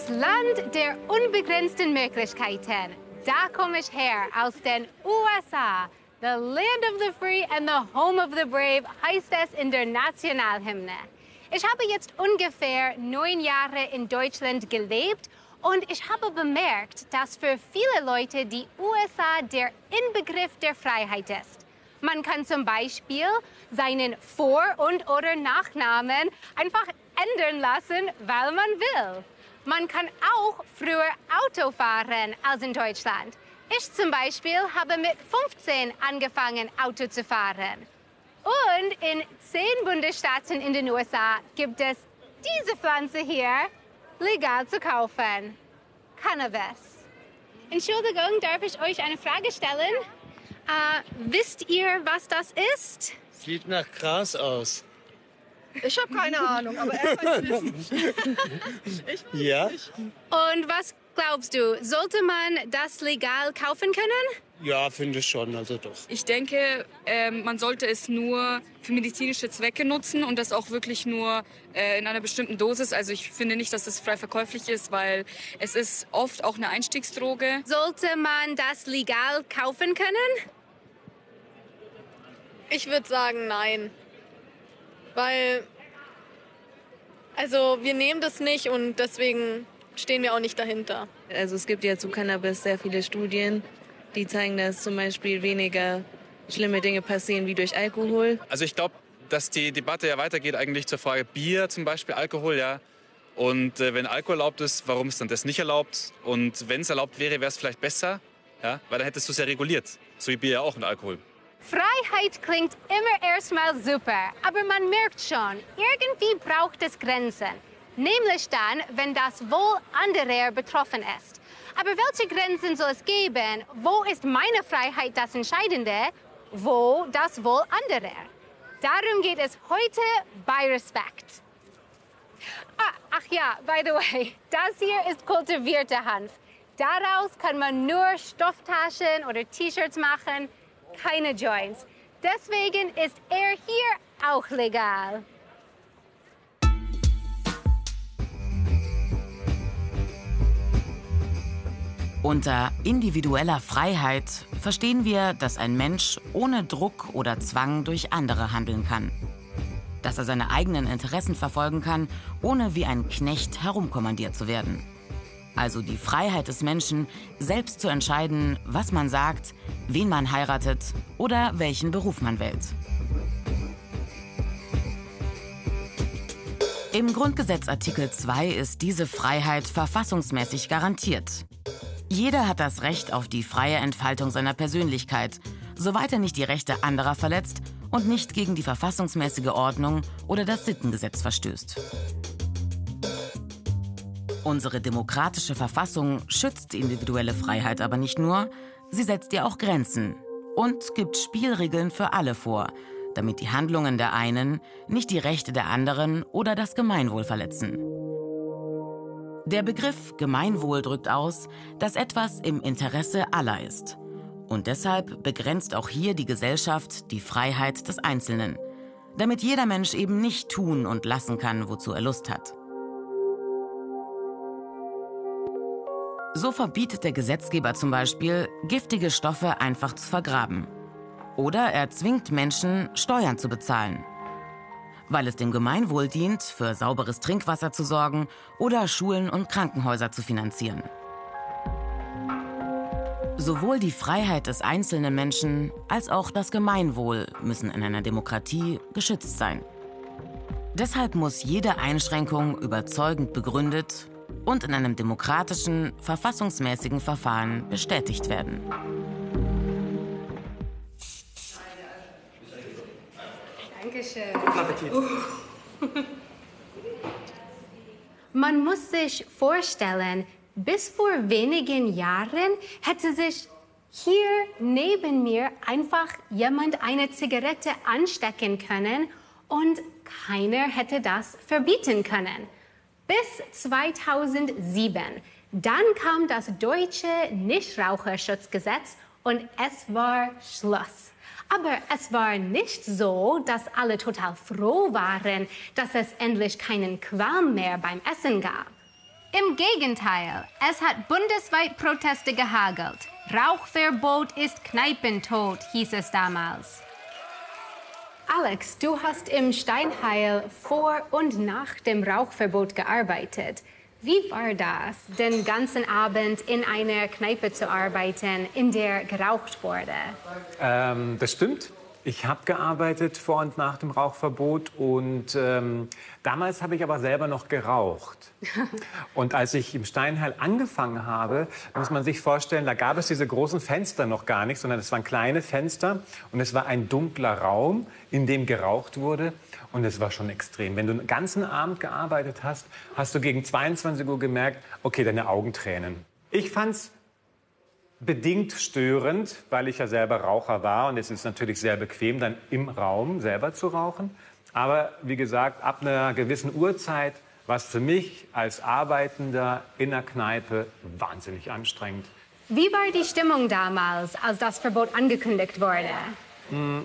Das Land der unbegrenzten Möglichkeiten. Da komme ich her, aus den USA. The land of the free and the home of the brave heißt es in der Nationalhymne. Ich habe jetzt ungefähr neun Jahre in Deutschland gelebt und ich habe bemerkt, dass für viele Leute die USA der Inbegriff der Freiheit ist. Man kann zum Beispiel seinen Vor- und oder Nachnamen einfach ändern lassen, weil man will. Man kann auch früher Auto fahren als in Deutschland. Ich zum Beispiel habe mit 15 angefangen, Auto zu fahren. Und in zehn Bundesstaaten in den USA gibt es diese Pflanze hier legal zu kaufen. Cannabis. Entschuldigung, darf ich euch eine Frage stellen? Äh, wisst ihr, was das ist? Sieht nach Gras aus. Ich habe keine Ahnung, aber er kann wissen. ich weiß ja. Nicht. Und was glaubst du, sollte man das legal kaufen können? Ja, finde ich schon, also doch. Ich denke, äh, man sollte es nur für medizinische Zwecke nutzen und das auch wirklich nur äh, in einer bestimmten Dosis. Also ich finde nicht, dass es frei verkäuflich ist, weil es ist oft auch eine Einstiegsdroge. Sollte man das legal kaufen können? Ich würde sagen, nein. Weil, also wir nehmen das nicht und deswegen stehen wir auch nicht dahinter. Also es gibt ja zu Cannabis sehr viele Studien, die zeigen, dass zum Beispiel weniger schlimme Dinge passieren wie durch Alkohol. Also ich glaube, dass die Debatte ja weitergeht eigentlich zur Frage Bier zum Beispiel, Alkohol, ja. Und äh, wenn Alkohol erlaubt ist, warum ist dann das nicht erlaubt? Und wenn es erlaubt wäre, wäre es vielleicht besser, ja, weil dann hättest du es ja reguliert. So wie Bier ja auch und Alkohol. Freiheit klingt immer erstmal super, aber man merkt schon, irgendwie braucht es Grenzen. Nämlich dann, wenn das Wohl anderer betroffen ist. Aber welche Grenzen soll es geben? Wo ist meine Freiheit das Entscheidende? Wo das Wohl anderer? Darum geht es heute bei Respekt. Ah, ach ja, by the way, das hier ist kultivierter Hanf. Daraus kann man nur Stofftaschen oder T-Shirts machen keine Joints. Deswegen ist er hier auch legal. Unter individueller Freiheit verstehen wir, dass ein Mensch ohne Druck oder Zwang durch andere handeln kann. Dass er seine eigenen Interessen verfolgen kann, ohne wie ein Knecht herumkommandiert zu werden also die Freiheit des Menschen, selbst zu entscheiden, was man sagt, wen man heiratet oder welchen Beruf man wählt. Im Grundgesetz Artikel 2 ist diese Freiheit verfassungsmäßig garantiert. Jeder hat das Recht auf die freie Entfaltung seiner Persönlichkeit, soweit er nicht die Rechte anderer verletzt und nicht gegen die verfassungsmäßige Ordnung oder das Sittengesetz verstößt. Unsere demokratische Verfassung schützt individuelle Freiheit aber nicht nur, sie setzt ihr auch Grenzen und gibt Spielregeln für alle vor, damit die Handlungen der einen nicht die Rechte der anderen oder das Gemeinwohl verletzen. Der Begriff Gemeinwohl drückt aus, dass etwas im Interesse aller ist. Und deshalb begrenzt auch hier die Gesellschaft die Freiheit des Einzelnen, damit jeder Mensch eben nicht tun und lassen kann, wozu er Lust hat. So verbietet der Gesetzgeber zum Beispiel, giftige Stoffe einfach zu vergraben. Oder er zwingt Menschen, Steuern zu bezahlen. Weil es dem Gemeinwohl dient, für sauberes Trinkwasser zu sorgen oder Schulen und Krankenhäuser zu finanzieren. Sowohl die Freiheit des einzelnen Menschen als auch das Gemeinwohl müssen in einer Demokratie geschützt sein. Deshalb muss jede Einschränkung überzeugend begründet und in einem demokratischen, verfassungsmäßigen Verfahren bestätigt werden. Dankeschön. Appetit. Man muss sich vorstellen, bis vor wenigen Jahren hätte sich hier neben mir einfach jemand eine Zigarette anstecken können und keiner hätte das verbieten können bis 2007. Dann kam das deutsche Nichtraucherschutzgesetz und es war Schluss. Aber es war nicht so, dass alle total froh waren, dass es endlich keinen Qualm mehr beim Essen gab. Im Gegenteil, es hat bundesweit Proteste gehagelt. Rauchverbot ist Kneipentod, hieß es damals. Alex, du hast im Steinheil vor und nach dem Rauchverbot gearbeitet. Wie war das, den ganzen Abend in einer Kneipe zu arbeiten, in der geraucht wurde? Ähm, das stimmt. Ich habe gearbeitet vor und nach dem Rauchverbot und ähm, damals habe ich aber selber noch geraucht. Und als ich im Steinheil angefangen habe, muss man sich vorstellen, da gab es diese großen Fenster noch gar nicht, sondern es waren kleine Fenster und es war ein dunkler Raum, in dem geraucht wurde und es war schon extrem. Wenn du den ganzen Abend gearbeitet hast, hast du gegen 22 Uhr gemerkt, okay, deine Augen tränen. Ich fand's bedingt störend, weil ich ja selber Raucher war und es ist natürlich sehr bequem, dann im Raum selber zu rauchen. Aber wie gesagt, ab einer gewissen Uhrzeit war es für mich als Arbeitender in der Kneipe wahnsinnig anstrengend. Wie war die Stimmung damals, als das Verbot angekündigt wurde? Hm,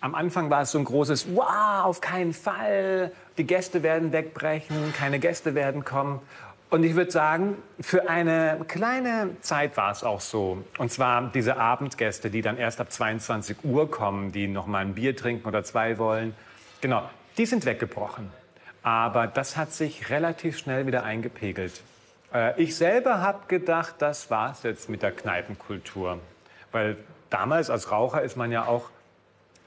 am Anfang war es so ein großes Wow, auf keinen Fall. Die Gäste werden wegbrechen, keine Gäste werden kommen. Und ich würde sagen, für eine kleine Zeit war es auch so. Und zwar diese Abendgäste, die dann erst ab 22 Uhr kommen, die noch mal ein Bier trinken oder zwei wollen. Genau, die sind weggebrochen. Aber das hat sich relativ schnell wieder eingepegelt. Äh, ich selber habe gedacht, das war es jetzt mit der Kneipenkultur. Weil damals als Raucher ist man ja auch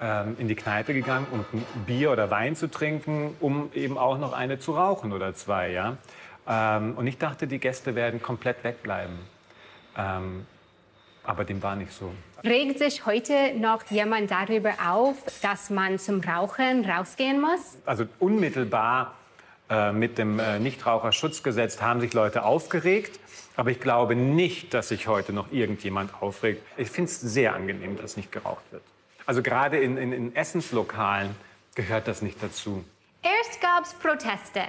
ähm, in die Kneipe gegangen, um ein Bier oder Wein zu trinken, um eben auch noch eine zu rauchen oder zwei. Ja? Ähm, und ich dachte, die Gäste werden komplett wegbleiben. Ähm, aber dem war nicht so. Regt sich heute noch jemand darüber auf, dass man zum Rauchen rausgehen muss? Also unmittelbar äh, mit dem äh, Nichtraucherschutzgesetz haben sich Leute aufgeregt. Aber ich glaube nicht, dass sich heute noch irgendjemand aufregt. Ich finde es sehr angenehm, dass nicht geraucht wird. Also gerade in, in, in Essenslokalen gehört das nicht dazu. Erst gab es Proteste.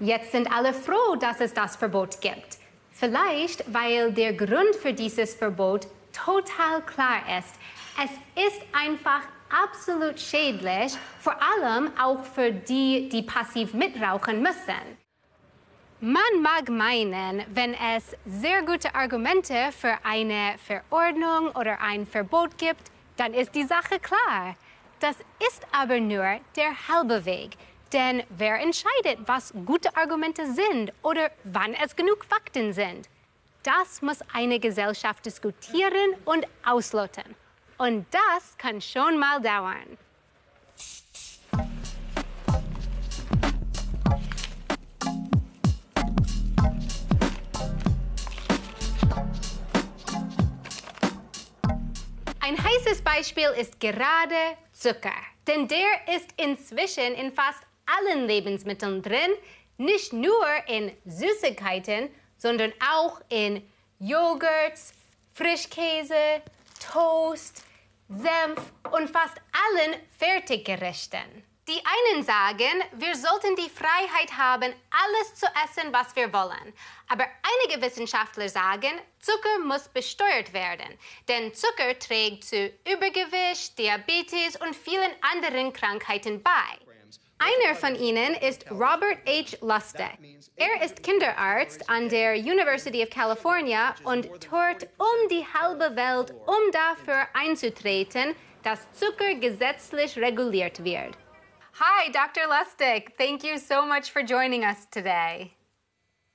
Jetzt sind alle froh, dass es das Verbot gibt. Vielleicht, weil der Grund für dieses Verbot total klar ist. Es ist einfach absolut schädlich, vor allem auch für die, die passiv mitrauchen müssen. Man mag meinen, wenn es sehr gute Argumente für eine Verordnung oder ein Verbot gibt, dann ist die Sache klar. Das ist aber nur der halbe Weg. Denn wer entscheidet, was gute Argumente sind oder wann es genug Fakten sind? Das muss eine Gesellschaft diskutieren und ausloten. Und das kann schon mal dauern. Ein heißes Beispiel ist gerade Zucker. Denn der ist inzwischen in fast allen Lebensmitteln drin, nicht nur in Süßigkeiten, sondern auch in Joghurts, Frischkäse, Toast, Senf und fast allen Fertiggerichten. Die einen sagen, wir sollten die Freiheit haben, alles zu essen, was wir wollen. Aber einige Wissenschaftler sagen, Zucker muss besteuert werden, denn Zucker trägt zu Übergewicht, Diabetes und vielen anderen Krankheiten bei. Einer von ihnen ist Robert H. Lustig. Er ist Kinderarzt an der University of California und tourt um die halbe Welt, um dafür einzutreten, dass Zucker gesetzlich reguliert wird. Hi, Dr. Lustig. Thank you so much for joining us today.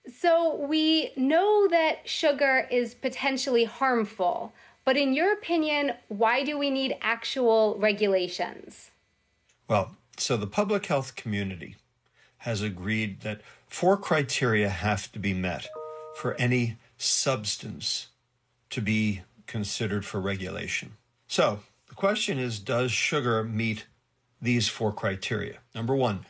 So, we know that sugar is potentially harmful, but in your opinion, why do we need actual regulations? Well, so the public health community has agreed that four criteria have to be met for any substance to be considered for regulation. So the question is Does sugar meet these four criteria? Number one,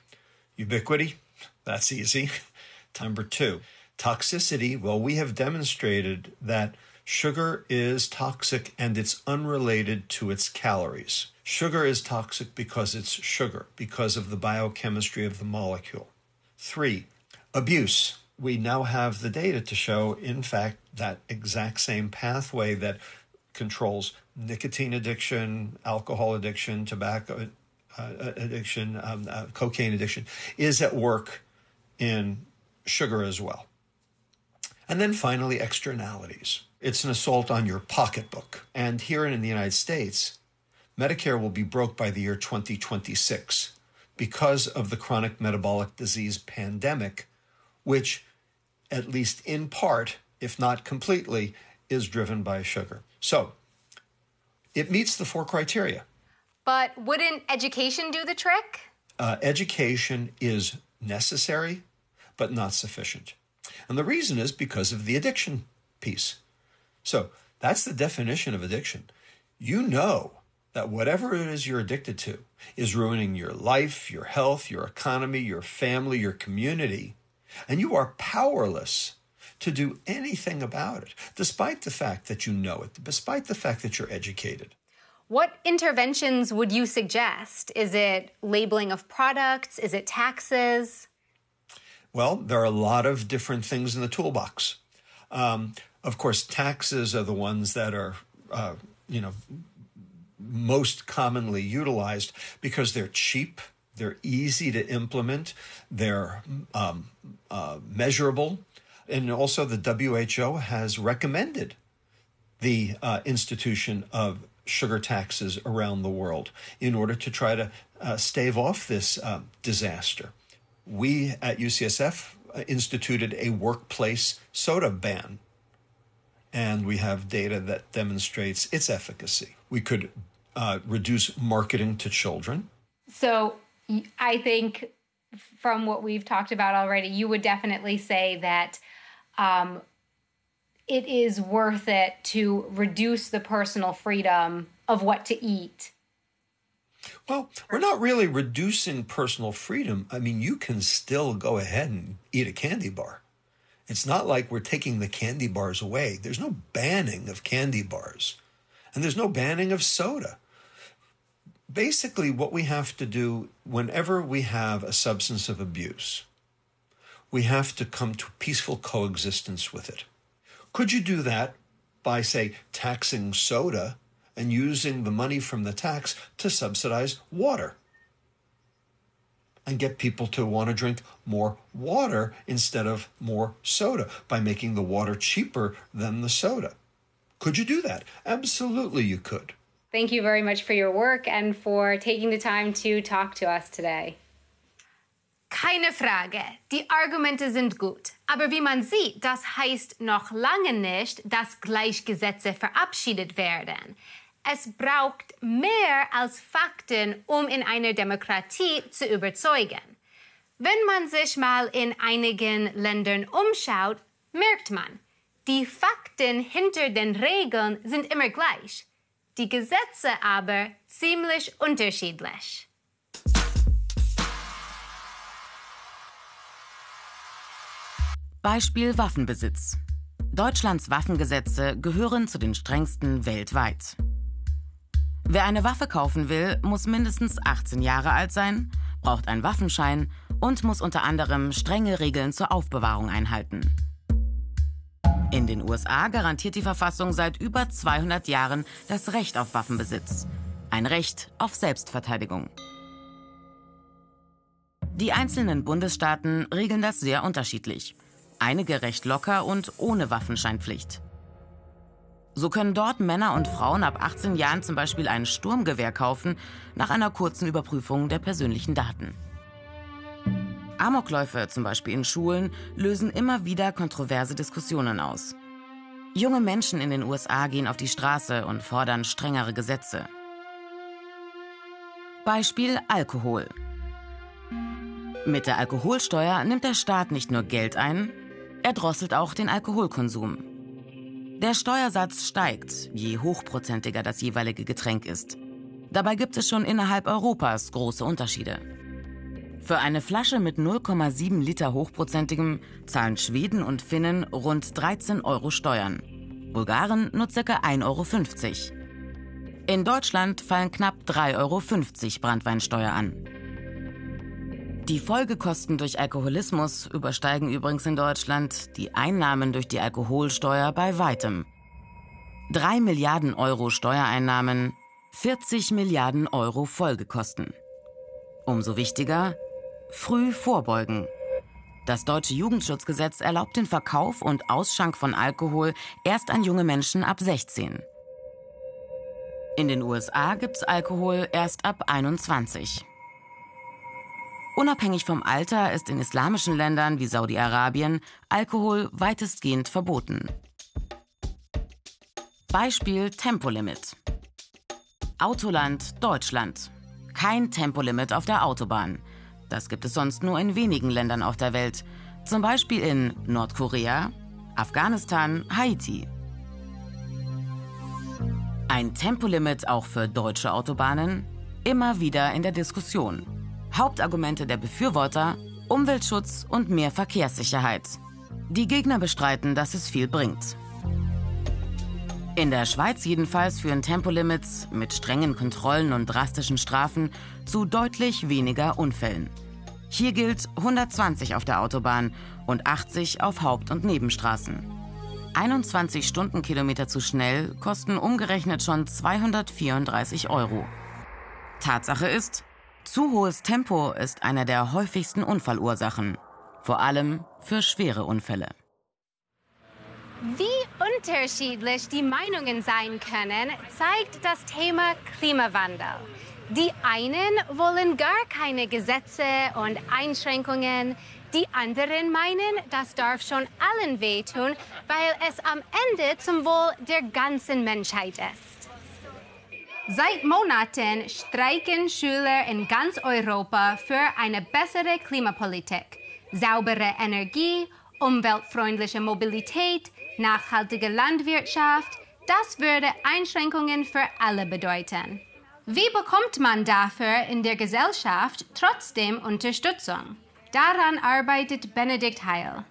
ubiquity. That's easy. Number two, toxicity. Well, we have demonstrated that sugar is toxic and it's unrelated to its calories. Sugar is toxic because it's sugar, because of the biochemistry of the molecule. Three, abuse. We now have the data to show, in fact, that exact same pathway that controls nicotine addiction, alcohol addiction, tobacco uh, addiction, um, uh, cocaine addiction, is at work in sugar as well. And then finally, externalities. It's an assault on your pocketbook. And here in the United States, Medicare will be broke by the year 2026 because of the chronic metabolic disease pandemic, which, at least in part, if not completely, is driven by sugar. So it meets the four criteria. But wouldn't education do the trick? Uh, education is necessary, but not sufficient. And the reason is because of the addiction piece. So that's the definition of addiction. You know that whatever it is you're addicted to is ruining your life, your health, your economy, your family, your community, and you are powerless to do anything about it, despite the fact that you know it, despite the fact that you're educated. What interventions would you suggest? Is it labeling of products? Is it taxes? Well, there are a lot of different things in the toolbox. Um, of course, taxes are the ones that are, uh, you know, most commonly utilized because they're cheap, they're easy to implement, they're um, uh, measurable, and also the WHO has recommended the uh, institution of sugar taxes around the world in order to try to uh, stave off this uh, disaster. We at UCSF uh, instituted a workplace soda ban, and we have data that demonstrates its efficacy. We could uh, reduce marketing to children. So I think from what we've talked about already, you would definitely say that um, it is worth it to reduce the personal freedom of what to eat. Well, we're not really reducing personal freedom. I mean, you can still go ahead and eat a candy bar. It's not like we're taking the candy bars away. There's no banning of candy bars, and there's no banning of soda. Basically, what we have to do whenever we have a substance of abuse, we have to come to peaceful coexistence with it. Could you do that by, say, taxing soda and using the money from the tax to subsidize water? And get people to want to drink more water instead of more soda by making the water cheaper than the soda. Could you do that? Absolutely, you could. Thank you very much for your work and for taking the time to talk to us today. Keine Frage, die Argumente sind gut. Aber wie man sieht, das heißt noch lange nicht, dass Gleichgesetze verabschiedet werden. Es braucht mehr als Fakten, um in einer Demokratie zu überzeugen. Wenn man sich mal in einigen Ländern umschaut, merkt man, die Fakten hinter den Regeln sind immer gleich, die Gesetze aber ziemlich unterschiedlich. Beispiel Waffenbesitz. Deutschlands Waffengesetze gehören zu den strengsten weltweit. Wer eine Waffe kaufen will, muss mindestens 18 Jahre alt sein, braucht einen Waffenschein und muss unter anderem strenge Regeln zur Aufbewahrung einhalten. In den USA garantiert die Verfassung seit über 200 Jahren das Recht auf Waffenbesitz. Ein Recht auf Selbstverteidigung. Die einzelnen Bundesstaaten regeln das sehr unterschiedlich. Einige recht locker und ohne Waffenscheinpflicht. So können dort Männer und Frauen ab 18 Jahren zum Beispiel ein Sturmgewehr kaufen, nach einer kurzen Überprüfung der persönlichen Daten. Amokläufe, zum Beispiel in Schulen, lösen immer wieder kontroverse Diskussionen aus. Junge Menschen in den USA gehen auf die Straße und fordern strengere Gesetze. Beispiel Alkohol. Mit der Alkoholsteuer nimmt der Staat nicht nur Geld ein, er drosselt auch den Alkoholkonsum. Der Steuersatz steigt, je hochprozentiger das jeweilige Getränk ist. Dabei gibt es schon innerhalb Europas große Unterschiede. Für eine Flasche mit 0,7 Liter hochprozentigem zahlen Schweden und Finnen rund 13 Euro Steuern. Bulgaren nur ca. 1,50 Euro. In Deutschland fallen knapp 3,50 Euro Brandweinsteuer an. Die Folgekosten durch Alkoholismus übersteigen übrigens in Deutschland die Einnahmen durch die Alkoholsteuer bei weitem. 3 Milliarden Euro Steuereinnahmen, 40 Milliarden Euro Folgekosten. Umso wichtiger, früh vorbeugen. Das deutsche Jugendschutzgesetz erlaubt den Verkauf und Ausschank von Alkohol erst an junge Menschen ab 16. In den USA gibt's Alkohol erst ab 21. Unabhängig vom Alter ist in islamischen Ländern wie Saudi-Arabien Alkohol weitestgehend verboten. Beispiel Tempolimit. Autoland Deutschland. Kein Tempolimit auf der Autobahn. Das gibt es sonst nur in wenigen Ländern auf der Welt. Zum Beispiel in Nordkorea, Afghanistan, Haiti. Ein Tempolimit auch für deutsche Autobahnen? Immer wieder in der Diskussion. Hauptargumente der Befürworter Umweltschutz und mehr Verkehrssicherheit. Die Gegner bestreiten, dass es viel bringt. In der Schweiz jedenfalls führen Tempolimits mit strengen Kontrollen und drastischen Strafen zu deutlich weniger Unfällen. Hier gilt 120 auf der Autobahn und 80 auf Haupt- und Nebenstraßen. 21 Stundenkilometer zu schnell kosten umgerechnet schon 234 Euro. Tatsache ist, zu hohes Tempo ist einer der häufigsten Unfallursachen, vor allem für schwere Unfälle. Wie unterschiedlich die Meinungen sein können, zeigt das Thema Klimawandel. Die einen wollen gar keine Gesetze und Einschränkungen. Die anderen meinen, das darf schon allen wehtun, weil es am Ende zum Wohl der ganzen Menschheit ist. Seit Monaten streiken Schüler in ganz Europa für eine bessere Klimapolitik, saubere Energie, umweltfreundliche Mobilität, nachhaltige Landwirtschaft. Das würde Einschränkungen für alle bedeuten. Wie bekommt man dafür in der Gesellschaft trotzdem Unterstützung? Daran arbeitet Benedikt Heil.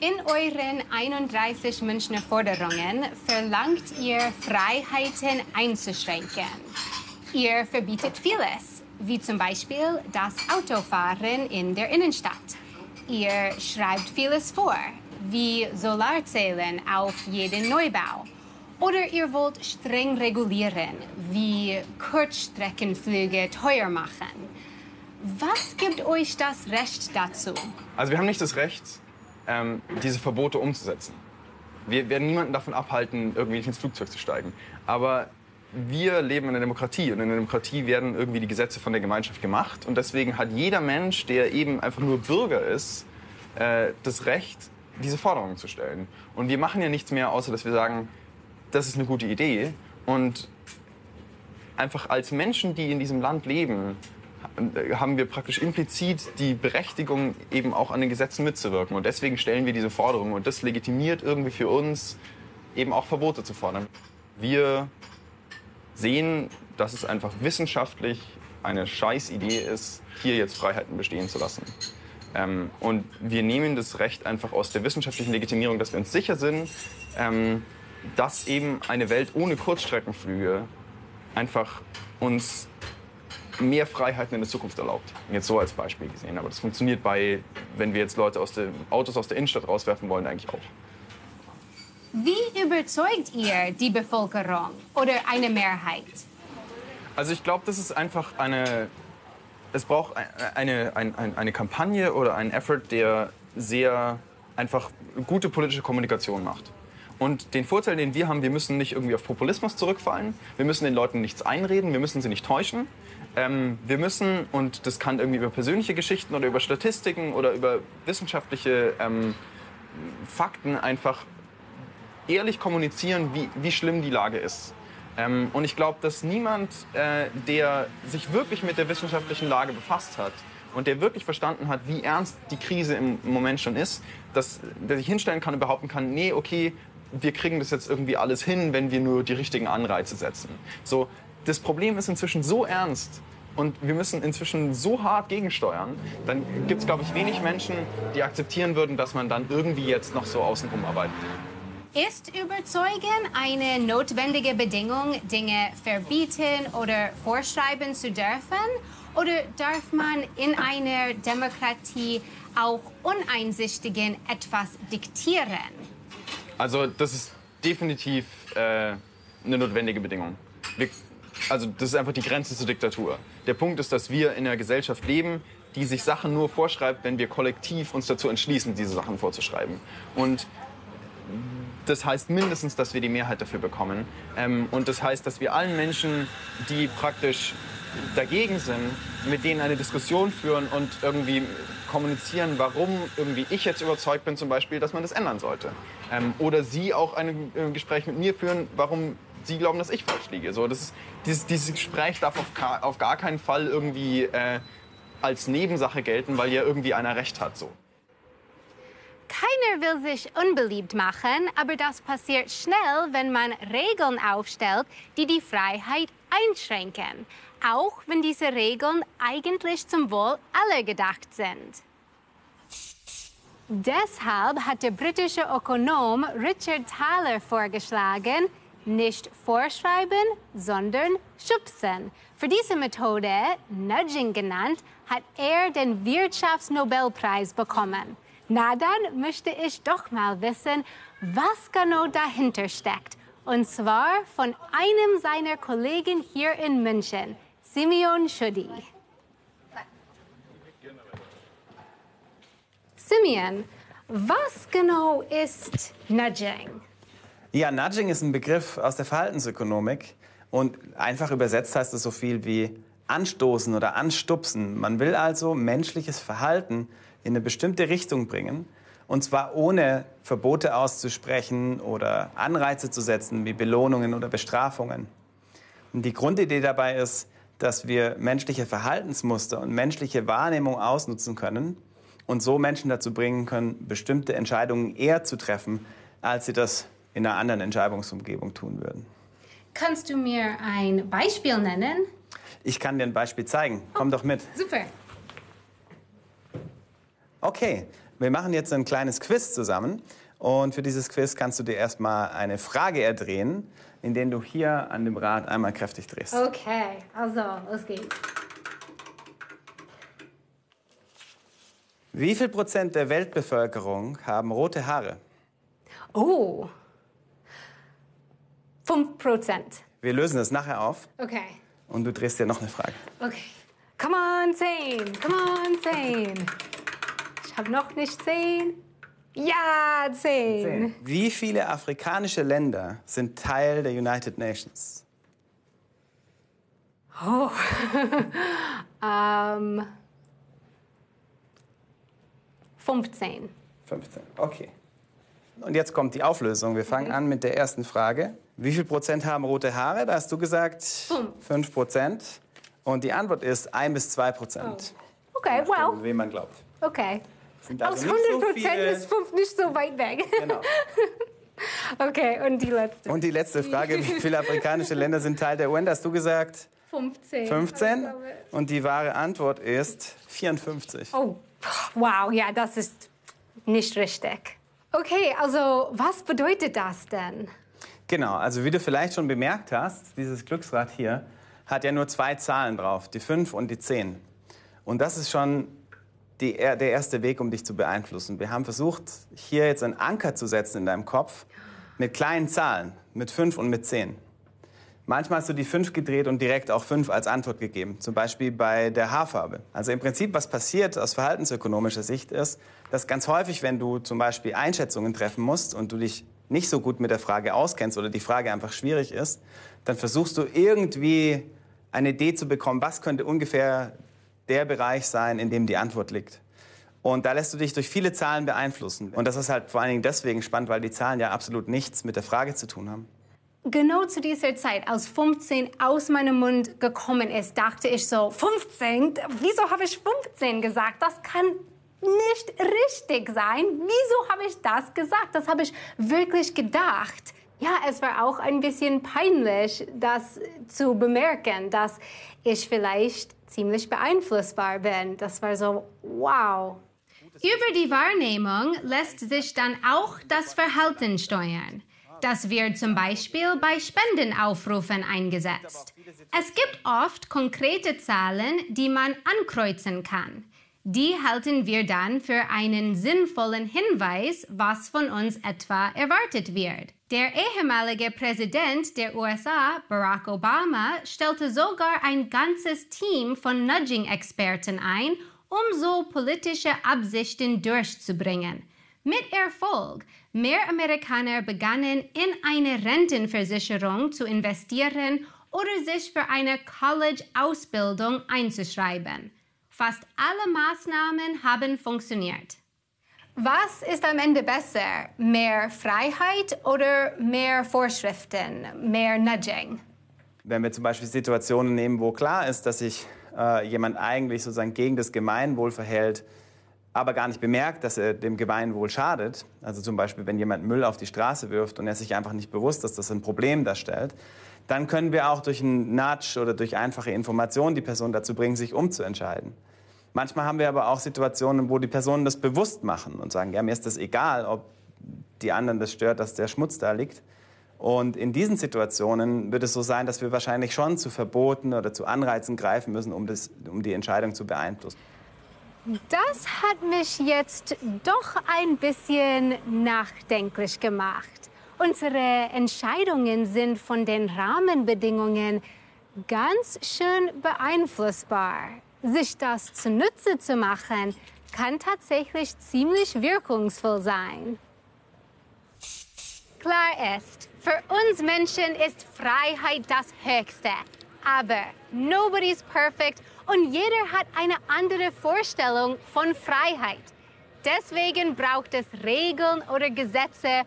In euren 31 Münchner Forderungen verlangt ihr, Freiheiten einzuschränken. Ihr verbietet vieles, wie zum Beispiel das Autofahren in der Innenstadt. Ihr schreibt vieles vor, wie Solarzellen auf jeden Neubau. Oder ihr wollt streng regulieren, wie Kurzstreckenflüge teuer machen. Was gibt euch das Recht dazu? Also wir haben nicht das Recht, ähm, diese Verbote umzusetzen. Wir werden niemanden davon abhalten, irgendwie nicht ins Flugzeug zu steigen. Aber wir leben in einer Demokratie und in der Demokratie werden irgendwie die Gesetze von der Gemeinschaft gemacht. Und deswegen hat jeder Mensch, der eben einfach nur Bürger ist, äh, das Recht, diese Forderungen zu stellen. Und wir machen ja nichts mehr, außer dass wir sagen, das ist eine gute Idee. Und einfach als Menschen, die in diesem Land leben, haben wir praktisch implizit die Berechtigung, eben auch an den Gesetzen mitzuwirken. Und deswegen stellen wir diese Forderungen. Und das legitimiert irgendwie für uns, eben auch Verbote zu fordern. Wir sehen, dass es einfach wissenschaftlich eine Scheißidee ist, hier jetzt Freiheiten bestehen zu lassen. Ähm, und wir nehmen das Recht einfach aus der wissenschaftlichen Legitimierung, dass wir uns sicher sind, ähm, dass eben eine Welt ohne Kurzstreckenflüge einfach uns mehr Freiheiten in der Zukunft erlaubt. Jetzt so als Beispiel gesehen. Aber das funktioniert bei, wenn wir jetzt Leute aus den Autos aus der Innenstadt rauswerfen wollen, eigentlich auch. Wie überzeugt ihr die Bevölkerung oder eine Mehrheit? Also ich glaube, das ist einfach eine, es braucht eine, eine, eine, eine Kampagne oder einen Effort, der sehr einfach gute politische Kommunikation macht. Und den Vorteil, den wir haben, wir müssen nicht irgendwie auf Populismus zurückfallen. Wir müssen den Leuten nichts einreden, wir müssen sie nicht täuschen. Ähm, wir müssen, und das kann irgendwie über persönliche Geschichten oder über Statistiken oder über wissenschaftliche ähm, Fakten einfach ehrlich kommunizieren, wie, wie schlimm die Lage ist. Ähm, und ich glaube, dass niemand, äh, der sich wirklich mit der wissenschaftlichen Lage befasst hat und der wirklich verstanden hat, wie ernst die Krise im Moment schon ist, dass der sich hinstellen kann und behaupten kann, nee, okay, wir kriegen das jetzt irgendwie alles hin, wenn wir nur die richtigen Anreize setzen. So, das Problem ist inzwischen so ernst und wir müssen inzwischen so hart gegensteuern, dann gibt es, glaube ich, wenig Menschen, die akzeptieren würden, dass man dann irgendwie jetzt noch so außenrum arbeitet. Ist Überzeugen eine notwendige Bedingung, Dinge verbieten oder vorschreiben zu dürfen? Oder darf man in einer Demokratie auch Uneinsichtigen etwas diktieren? Also das ist definitiv äh, eine notwendige Bedingung. Wir also das ist einfach die Grenze zur Diktatur. Der Punkt ist, dass wir in einer Gesellschaft leben, die sich Sachen nur vorschreibt, wenn wir kollektiv uns dazu entschließen, diese Sachen vorzuschreiben. Und das heißt mindestens, dass wir die Mehrheit dafür bekommen. Ähm, und das heißt, dass wir allen Menschen, die praktisch dagegen sind, mit denen eine Diskussion führen und irgendwie kommunizieren, warum irgendwie ich jetzt überzeugt bin, zum Beispiel, dass man das ändern sollte. Ähm, oder sie auch ein äh, Gespräch mit mir führen, warum sie glauben, dass ich falsch liege. So, das ist, dieses, dieses Gespräch darf auf, auf, gar keinen Fall irgendwie äh, als Nebensache gelten, weil ja irgendwie einer Recht hat. So. Keiner will sich unbeliebt machen, aber das passiert schnell, wenn man Regeln aufstellt, die die Freiheit einschränken, auch wenn diese Regeln eigentlich zum Wohl aller gedacht sind. Deshalb hat der britische Ökonom Richard Thaler vorgeschlagen, nicht vorschreiben, sondern schubsen. Für diese Methode, Nudging genannt, hat er den Wirtschaftsnobelpreis bekommen. Na dann möchte ich doch mal wissen, was genau dahinter steckt. Und zwar von einem seiner Kollegen hier in München, Simeon Schudi. Simeon, was genau ist Nudging? Ja, Nudging ist ein Begriff aus der Verhaltensökonomik und einfach übersetzt heißt es so viel wie anstoßen oder anstupsen. Man will also menschliches Verhalten in eine bestimmte Richtung bringen und zwar ohne Verbote auszusprechen oder Anreize zu setzen wie Belohnungen oder Bestrafungen. Und die Grundidee dabei ist, dass wir menschliche Verhaltensmuster und menschliche Wahrnehmung ausnutzen können und so Menschen dazu bringen können, bestimmte Entscheidungen eher zu treffen, als sie das in einer anderen Entscheidungsumgebung tun würden. Kannst du mir ein Beispiel nennen? Ich kann dir ein Beispiel zeigen. Komm doch mit. Super. Okay, wir machen jetzt ein kleines Quiz zusammen. Und für dieses Quiz kannst du dir erstmal eine Frage erdrehen, indem du hier an dem Rad einmal kräftig drehst. Okay, also, los geht's. Wie viel Prozent der Weltbevölkerung haben rote Haare? Oh. 5 Prozent. Wir lösen das nachher auf. Okay. Und du drehst dir noch eine Frage. Okay. Come on, 10. Come on, 10. Ich habe noch nicht 10. Ja, 10. Wie viele afrikanische Länder sind Teil der United Nations? Oh. ähm. 15. 15, okay. Und jetzt kommt die Auflösung. Wir fangen an mit der ersten Frage. Wie viel Prozent haben rote Haare? Da hast du gesagt 5 Prozent. Und die Antwort ist 1 bis 2 Prozent. Oh. Okay, well. Wem man glaubt. Okay. Sind Aus also 100 nicht so Prozent viele- ist 5 nicht so weit weg. Genau. okay, und die letzte. Und die letzte Frage, wie viele afrikanische Länder sind Teil der UN? Da hast du gesagt 15. 15. Und die wahre Antwort ist 54. Oh, wow, ja, das ist nicht richtig. Okay, also was bedeutet das denn? Genau, also wie du vielleicht schon bemerkt hast, dieses Glücksrad hier hat ja nur zwei Zahlen drauf, die 5 und die 10. Und das ist schon die, der erste Weg, um dich zu beeinflussen. Wir haben versucht, hier jetzt einen Anker zu setzen in deinem Kopf mit kleinen Zahlen, mit 5 und mit 10. Manchmal hast du die 5 gedreht und direkt auch 5 als Antwort gegeben, zum Beispiel bei der Haarfarbe. Also im Prinzip, was passiert aus verhaltensökonomischer Sicht ist, dass ganz häufig, wenn du zum Beispiel Einschätzungen treffen musst und du dich nicht so gut mit der Frage auskennst oder die Frage einfach schwierig ist, dann versuchst du irgendwie eine Idee zu bekommen, was könnte ungefähr der Bereich sein, in dem die Antwort liegt. Und da lässt du dich durch viele Zahlen beeinflussen. Und das ist halt vor allen Dingen deswegen spannend, weil die Zahlen ja absolut nichts mit der Frage zu tun haben. Genau zu dieser Zeit, als 15 aus meinem Mund gekommen ist, dachte ich so, 15? Wieso habe ich 15 gesagt? Das kann nicht richtig sein. Wieso habe ich das gesagt? Das habe ich wirklich gedacht. Ja, es war auch ein bisschen peinlich, das zu bemerken, dass ich vielleicht ziemlich beeinflussbar bin. Das war so, wow. Über die Wahrnehmung lässt sich dann auch das Verhalten steuern. Das wird zum Beispiel bei Spendenaufrufen eingesetzt. Es gibt oft konkrete Zahlen, die man ankreuzen kann. Die halten wir dann für einen sinnvollen Hinweis, was von uns etwa erwartet wird. Der ehemalige Präsident der USA, Barack Obama, stellte sogar ein ganzes Team von Nudging-Experten ein, um so politische Absichten durchzubringen. Mit Erfolg. Mehr Amerikaner begannen in eine Rentenversicherung zu investieren oder sich für eine College-Ausbildung einzuschreiben. Fast alle Maßnahmen haben funktioniert. Was ist am Ende besser? Mehr Freiheit oder mehr Vorschriften, mehr Nudging? Wenn wir zum Beispiel Situationen nehmen, wo klar ist, dass sich äh, jemand eigentlich sozusagen gegen das Gemeinwohl verhält, aber gar nicht bemerkt, dass er dem Gemeinwohl schadet, also zum Beispiel, wenn jemand Müll auf die Straße wirft und er sich einfach nicht bewusst, dass das ein Problem darstellt, dann können wir auch durch einen Nudge oder durch einfache Informationen die Person dazu bringen, sich umzuentscheiden. Manchmal haben wir aber auch Situationen, wo die Personen das bewusst machen und sagen, ja, mir ist das egal, ob die anderen das stört, dass der Schmutz da liegt. Und in diesen Situationen wird es so sein, dass wir wahrscheinlich schon zu Verboten oder zu Anreizen greifen müssen, um, das, um die Entscheidung zu beeinflussen. Das hat mich jetzt doch ein bisschen nachdenklich gemacht. Unsere Entscheidungen sind von den Rahmenbedingungen ganz schön beeinflussbar sich das zunutze zu machen, kann tatsächlich ziemlich wirkungsvoll sein. Klar ist, für uns Menschen ist Freiheit das Höchste. Aber nobody's perfect und jeder hat eine andere Vorstellung von Freiheit. Deswegen braucht es Regeln oder Gesetze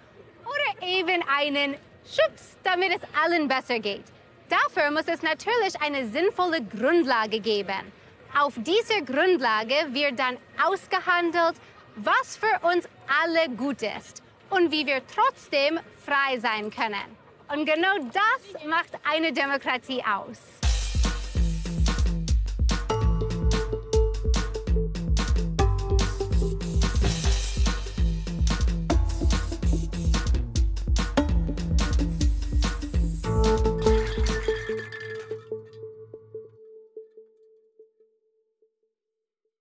oder eben einen Schubs, damit es allen besser geht. Dafür muss es natürlich eine sinnvolle Grundlage geben. Auf dieser Grundlage wird dann ausgehandelt, was für uns alle gut ist und wie wir trotzdem frei sein können. Und genau das macht eine Demokratie aus.